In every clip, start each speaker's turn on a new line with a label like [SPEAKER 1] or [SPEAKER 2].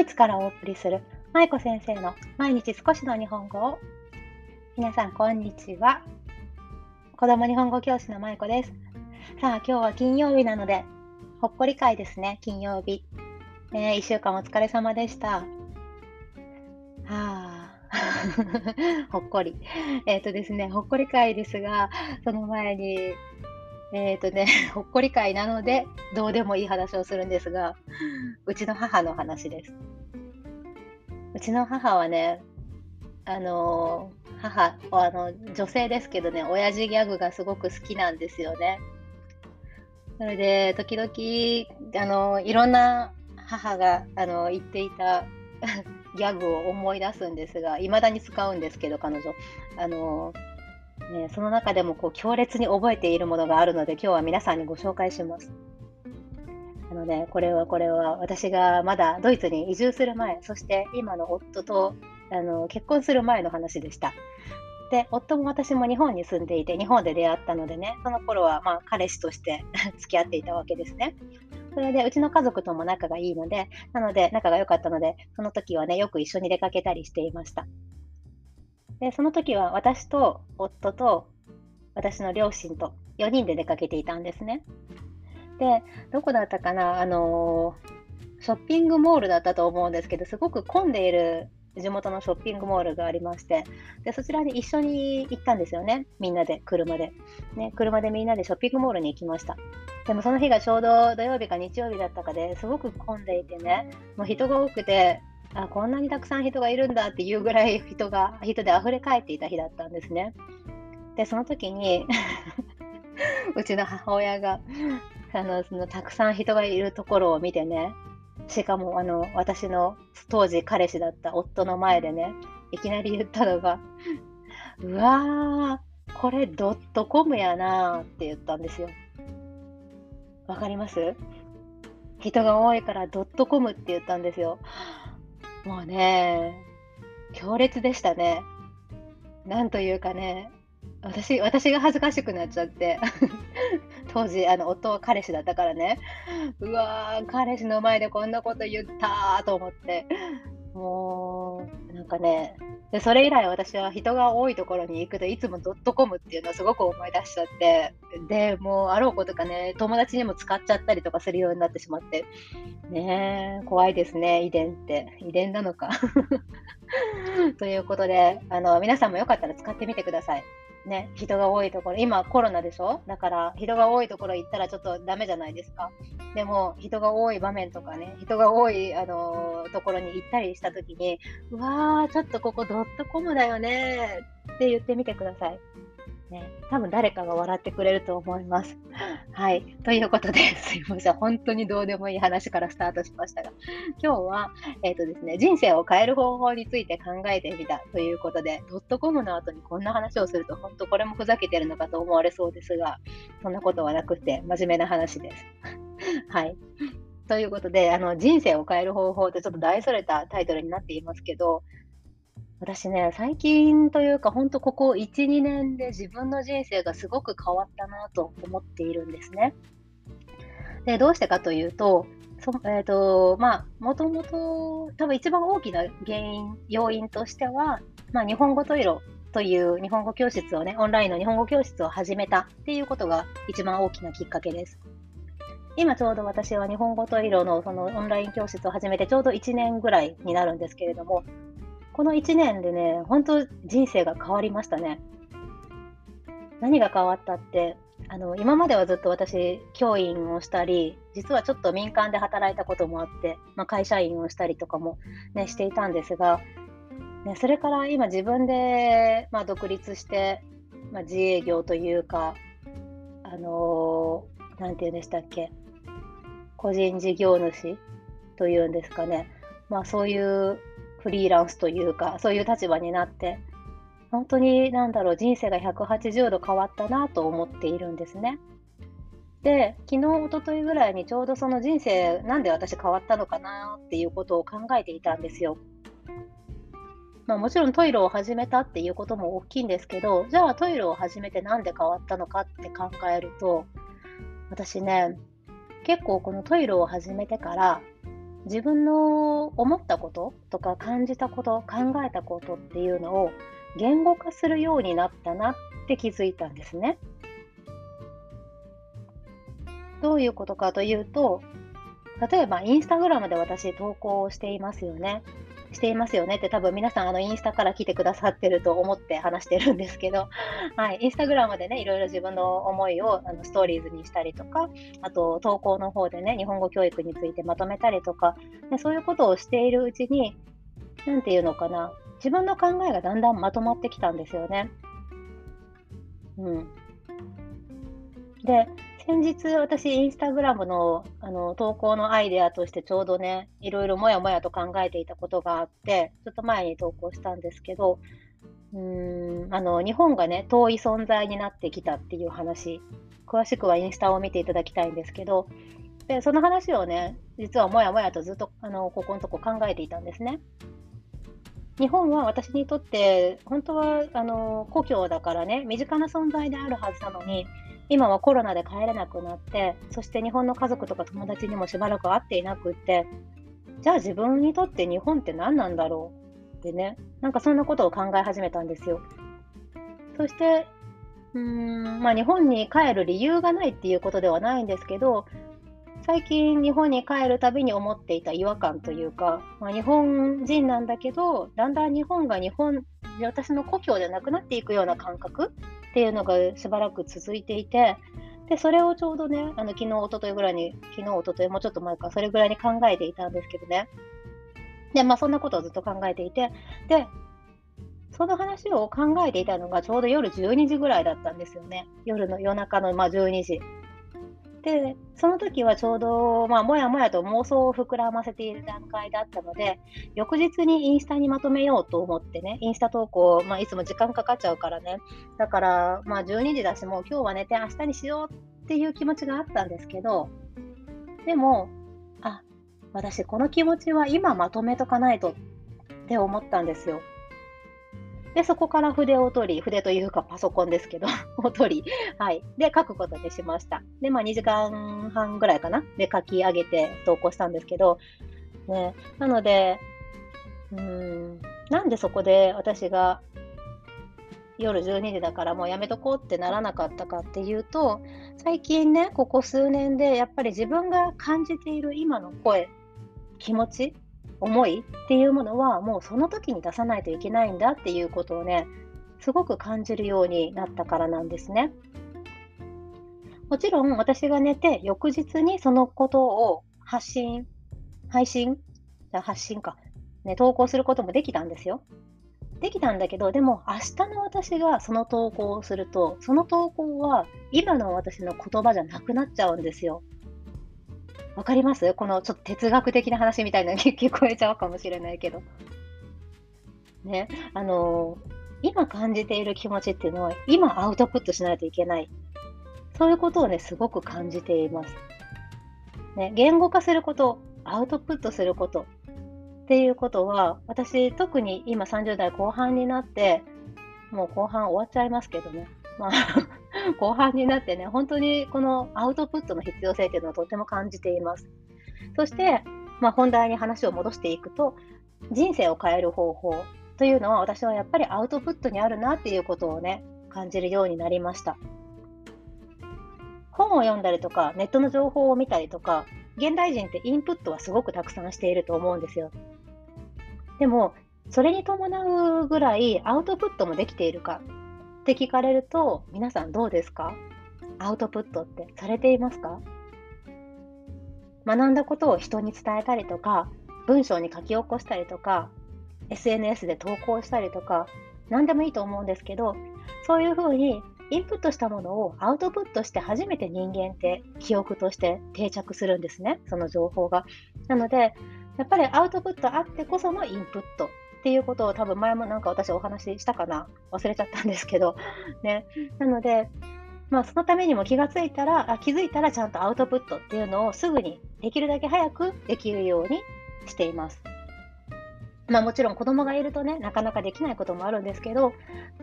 [SPEAKER 1] イツからお送りする舞子先生の毎日少しの日本語を。皆さんこんにちは。子供日本語教師の舞子です。さあ今日は金曜日なのでほっこり会ですね。金曜日、え、1週間お疲れ様でした。はあ。ほっこり。えっ、ー、とですね、ほっこり会ですが、その前に、えっ、ー、とね、ほっこり会なので、どうでもいい話をするんですが、うちの母の話です。うちの母はね、あの母あの女性ですけどね、親父ギャグがすごく好きなんですよね。それで、時々、あのいろんな母があの言っていた ギャグを思い出すんですが、いまだに使うんですけど、彼女。あのね、その中でもこう強烈に覚えているものがあるので、今日は皆さんにご紹介します。あのね、これはこれは私がまだドイツに移住する前、そして今の夫とあの結婚する前の話でした。で、夫も私も日本に住んでいて、日本で出会ったのでね、その頃はまあ彼氏として 付き合っていたわけですね。それで、うちの家族とも仲がいいので、なので仲が良かったので、その時はね、よく一緒に出かけたりしていました。で、その時は私と夫と私の両親と4人で出かけていたんですね。で、どこだったかなあのー、ショッピングモールだったと思うんですけど、すごく混んでいる地元のショッピングモールがありまして、でそちらに一緒に行ったんですよね、みんなで、車で。ね、車でみんなでショッピングモールに行きました。でもその日がちょうど土曜日か日曜日だったかですごく混んでいてね、もう人が多くて、あこんなにたくさん人がいるんだっていうぐらい人が 人で溢れ返っていた日だったんですね。で、その時に うちの母親があのそのたくさん人がいるところを見てね、しかもあの私の当時彼氏だった夫の前でね、いきなり言ったのが、うわー、これドットコムやなーって言ったんですよ。わかります？人が多いからドットコムって言ったんですよ。もうね、強烈でしたね。なんというかね、私、私が恥ずかしくなっちゃって、当時、あの、夫は彼氏だったからね、うわー、彼氏の前でこんなこと言ったーと思って、もう、なんかね、でそれ以来私は人が多いところに行くといつもドットコムっていうのをすごく思い出しちゃってでもうあろうことかね友達にも使っちゃったりとかするようになってしまって。ね怖いですね遺伝って。遺伝なのか。ということであの皆さんもよかったら使ってみてください。ね、人が多いところ、今コロナでしょ？だから人が多いところ行ったらちょっとダメじゃないですか。でも人が多い場面とかね、人が多い、あのー、ところに行ったりしたときに、うわー、ちょっとここドットコムだよねって言ってみてください。ね、多分誰かが笑ってくれると思います。はい。ということで、すいません。本当にどうでもいい話からスタートしましたが、今日は、えっ、ー、とですね、人生を変える方法について考えてみたということで、ドットコムの後にこんな話をすると、本当これもふざけてるのかと思われそうですが、そんなことはなくて、真面目な話です。はい。ということで、あの人生を変える方法ってちょっと大それたタイトルになっていますけど、私ね、最近というか、本当ここ1、2年で自分の人生がすごく変わったなと思っているんですね。で、どうしてかというと、そえっ、ー、と、まあ、もともと、多分一番大きな原因、要因としては、まあ、日本語トイロという日本語教室をね、オンラインの日本語教室を始めたっていうことが一番大きなきっかけです。今ちょうど私は日本語トイロのそのオンライン教室を始めてちょうど1年ぐらいになるんですけれども、この1年でね、本当人生が変わりましたね。何が変わったって、あの今まではずっと私、教員をしたり、実はちょっと民間で働いたこともあって、まあ、会社員をしたりとかも、ね、していたんですが、ね、それから今自分で、まあ、独立して、まあ、自営業というか、あのー、なんて言うんでしたっけ、個人事業主というんですかね、まあ、そういうフリーランスというか、そういう立場になって、本当になんだろう、人生が180度変わったなと思っているんですね。で、昨日、おとといぐらいにちょうどその人生、なんで私変わったのかなっていうことを考えていたんですよ。まあ、もちろんトイレを始めたっていうことも大きいんですけど、じゃあトイレを始めてなんで変わったのかって考えると、私ね、結構このトイレを始めてから、自分の思ったこととか感じたこと考えたことっていうのを言語化するようになったなって気づいたんですね。どういうことかというと例えばインスタグラムで私投稿をしていますよね。していますよねって多分皆さんあのインスタから来てくださってると思って話してるんですけど、はい、インスタグラムでねいろいろ自分の思いをあのストーリーズにしたりとかあと投稿の方でね日本語教育についてまとめたりとかでそういうことをしているうちに何て言うのかな自分の考えがだんだんまとまってきたんですよね。うん、で先日私、インスタグラムのあの投稿のアイデアとしてちょうどね、いろいろもやもやと考えていたことがあって、ちょっと前に投稿したんですけど、うーんあの日本がね、遠い存在になってきたっていう話、詳しくはインスタを見ていただきたいんですけど、でその話をね、実はもやもやとずっとあのここのとこ考えていたんですね。日本は私にとって本当はあの故郷だからね身近な存在であるはずなのに今はコロナで帰れなくなって、そして日本の家族とか友達にもしばらく会っていなくって、じゃあ自分にとって日本って何なんだろうってね、なんかそんなことを考え始めたんですよ。そして、うーん、まあ日本に帰る理由がないっていうことではないんですけど、最近日本に帰るたびに思っていた違和感というか、まあ、日本人なんだけど、だんだん日本が日本、私の故郷じゃなくなっていくような感覚っていうのがしばらく続いていて、で、それをちょうどね、あの昨日、おとといぐらいに、昨日、おとといもうちょっと前か、それぐらいに考えていたんですけどね。で、まあそんなことをずっと考えていて、で、その話を考えていたのがちょうど夜12時ぐらいだったんですよね。夜の夜中のまあ12時。で、その時はちょうど、まあ、もやもやと妄想を膨らませている段階だったので、翌日にインスタにまとめようと思ってね、インスタ投稿、まあ、いつも時間かかっちゃうからね、だから、まあ、12時だし、もう今日は寝て明日にしようっていう気持ちがあったんですけど、でも、あ、私この気持ちは今まとめとかないとって思ったんですよ。で、そこから筆を取り、筆というかパソコンですけど、を取り、はい。で、書くことにしました。で、まあ2時間半ぐらいかな？で書き上げて投稿したんですけど、ね、なので、うーん、なんでそこで私が夜12時だからもうやめとこうってならなかったかっていうと、最近ね、ここ数年でやっぱり自分が感じている今の声、気持ち思いっていうものはもうその時に出さないといけないんだっていうことをねすごく感じるようになったからなんですね。もちろん私が寝て翌日にそのことを発信、配信発信か、ね、投稿することもできたんですよ。できたんだけど、でも明日の私がその投稿をすると、その投稿は今の私の言葉じゃなくなっちゃうんですよ。わかります？このちょっと哲学的な話みたいなの 聞こえちゃうかもしれないけど。ね、あの今感じている気持ちっていうのは、今アウトプットしないといけない。そういうことをね、すごく感じています。ね、言語化すること、アウトプットすることっていうことは、私、特に今30代後半になって、もう後半終わっちゃいますけどね。まあ後半になってね、本当にこのアウトプットの必要性っていうのはとても感じています。そして、まあ、本題に話を戻していくと、人生を変える方法というのは私はやっぱりアウトプットにあるなっていうことをね、感じるようになりました。本を読んだりとか、ネットの情報を見たりとか、現代人ってインプットはすごくたくさんしていると思うんですよ。でも、それに伴うぐらいアウトプットもできているかって聞かれると、皆さんどうですか？アウトプットってされていますか？学んだことを人に伝えたりとか、文章に書き起こしたりとか、SNS で投稿したりとか、何でもいいと思うんですけど、そういうふうにインプットしたものをアウトプットして初めて人間って記憶として定着するんですね、その情報が。なので、やっぱりアウトプットあってこそのインプット。っていうことを多分前もなんか私お話ししたかな？忘れちゃったんですけど、ね。なので、まあ、そのためにも気がついたらあ、気づいたらちゃんとアウトプットっていうのをすぐにできるだけ早くできるようにしています。まあもちろん子供がいるとね、なかなかできないこともあるんですけど、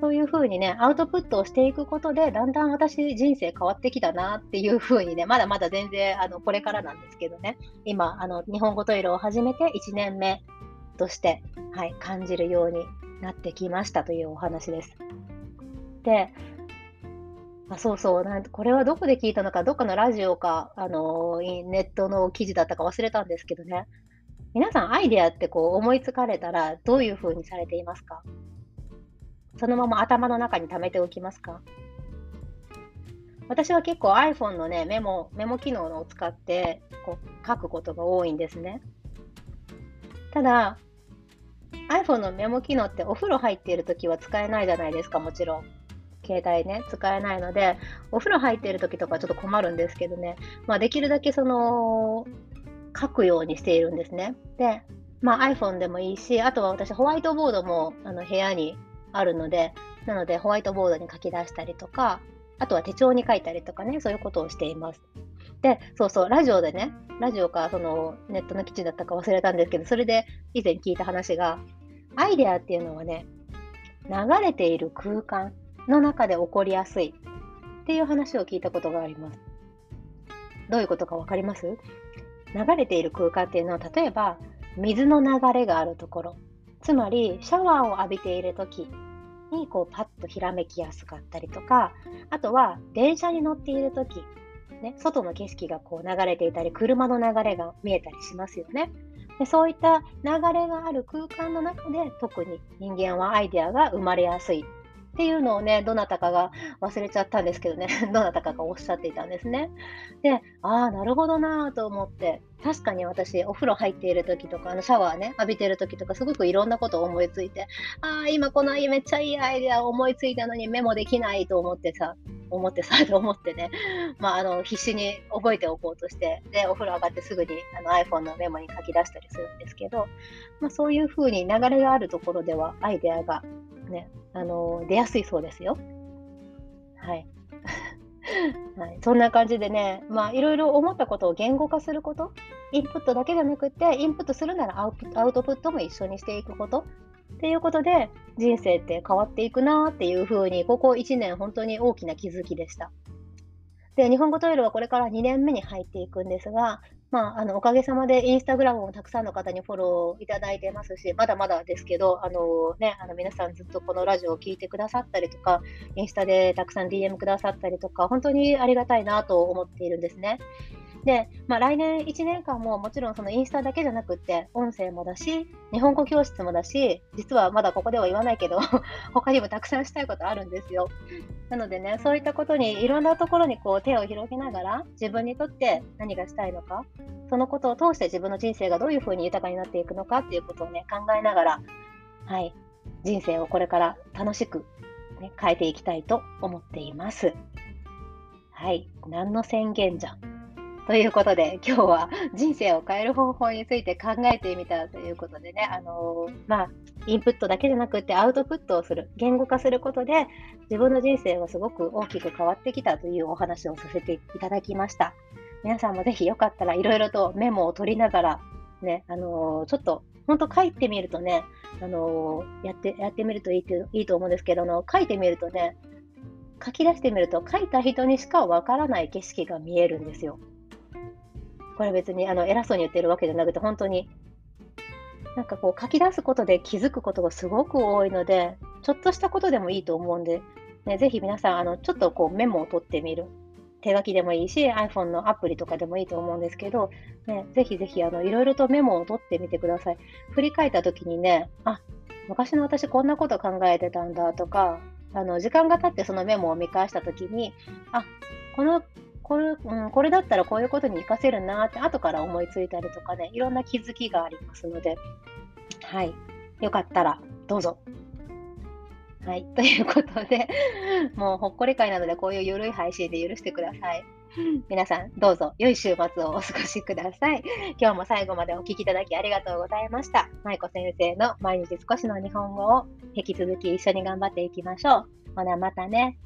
[SPEAKER 1] そういうふうにね、アウトプットをしていくことで、だんだん私人生変わってきたなっていうふうにね、まだまだ全然あのこれからなんですけどね、今、あの日本語トイレを始めて1年目として、はい、感じるようになってきましたというお話です。で、あそうそうなん、これはどこで聞いたのか、どっかのラジオか、あのネットの記事だったか忘れたんですけどね、皆さんアイデアってこう思いつかれたらどういうふうにされていますか？そのまま頭の中に貯めておきますか？私は結構 iPhone のね、メモ、メモ機能を使ってこう書くことが多いんですね。ただ、iPhone のメモ機能ってお風呂入っているときは使えないじゃないですか、もちろん。携帯ね、使えないので、お風呂入っているときとかちょっと困るんですけどね、まあ、できるだけその、書くようにしているんですね。で、まあ、iPhone でもいいし、あとは私、ホワイトボードもあの部屋にあるので、なので、ホワイトボードに書き出したりとか、あとは手帳に書いたりとかね、そういうことをしています。で、そうそう、ラジオでね、ラジオかそのネットの基地だったか忘れたんですけど、それで以前聞いた話が、アイデアっていうのはね、流れている空間の中で起こりやすいっていう話を聞いたことがあります。どういうことか分かります？流れている空間っていうのは例えば水の流れがあるところつまりシャワーを浴びている時にこうパッとひらめきやすかったりとかあとは電車に乗っている時、ね、外の景色がこう流れていたり車の流れが見えたりしますよね。でそういった流れがある空間の中で特に人間はアイデアが生まれやすいっていうのをね、どなたかが忘れちゃったんですけどね、どなたかがおっしゃっていたんですね。で、ああ、なるほどなと思って、確かに私、お風呂入っている時とか、あのシャワーね、浴びている時とか、すごくいろんなことを思いついて、ああ、今このめっちゃいいアイデアを思いついたのにメモできないと思ってさ、思ってさ、と思ってね、まあ、あの、必死に覚えておこうとして、で、お風呂上がってすぐにあの iPhone のメモに書き出したりするんですけど、まあ、そういうふうに流れがあるところでは、アイデアがね、あの出やすいそうですよ。はい。はい、そんな感じでね、まあ、いろいろ思ったことを言語化すること、インプットだけじゃなくて、インプットするならアウトプットも一緒にしていくことっていうことで、人生って変わっていくなっていうふうに、ここ1年、本当に大きな気づきでした。で、日本語トイレはこれから2年目に入っていくんですが、まあ、あのおかげさまでインスタグラムもたくさんの方にフォローいただいてますし、まだまだですけど、あのね、あの皆さんずっとこのラジオを聴いてくださったりとか、インスタでたくさん DM くださったりとか、本当にありがたいなと思っているんですね。で、まあ、来年1年間ももちろんそのインスタだけじゃなくって、音声もだし、日本語教室もだし、実はまだここでは言わないけど、他にもたくさんしたいことあるんですよ。なのでね、そういったことにいろんなところにこう手を広げながら、自分にとって何がしたいのか、そのことを通して自分の人生がどういうふうに豊かになっていくのかっていうことをね、考えながら、はい、人生をこれから楽しく、ね、変えていきたいと思っています。はい、何の宣言じゃ？ん。ということで、今日は人生を変える方法について考えてみたということでね、あのー、まあ、インプットだけじゃなくてアウトプットをする、言語化することで、自分の人生はすごく大きく変わってきたというお話をさせていただきました。皆さんもぜひよかったらいろいろとメモを取りながら、ね、あのー、ちょっと、本当書いてみるとね、あのー、やって、やってみるといいといいと思うんですけど、あの書いてみるとね、書き出してみると書いた人にしかわからない景色が見えるんですよ。これ別にあの偉そうに言ってるわけじゃなくて、本当に、なんかこう書き出すことで気づくことがすごく多いので、ちょっとしたことでもいいと思うんで、ね、ぜひ皆さん、あのちょっとこうメモを取ってみる。手書きでもいいし、iPhone のアプリとかでもいいと思うんですけど、ね、ぜひぜひあのいろいろとメモを取ってみてください。振り返ったときにね、あ昔の私こんなこと考えてたんだとか、あの時間が経ってそのメモを見返したときに、あこのこれ,、うん、これだったらこういうことに活かせるなって後から思いついたりとかね、いろんな気づきがありますので、はい。よかったらどうぞ。はい。ということで、もうほっこり会なのでこういうゆるい配信で許してください。皆さん、どうぞ良い週末をお過ごしください。今日も最後までお聴きいただきありがとうございました。舞子先生の毎日少しの日本語を引き続き一緒に頑張っていきましょう。ほな、またね。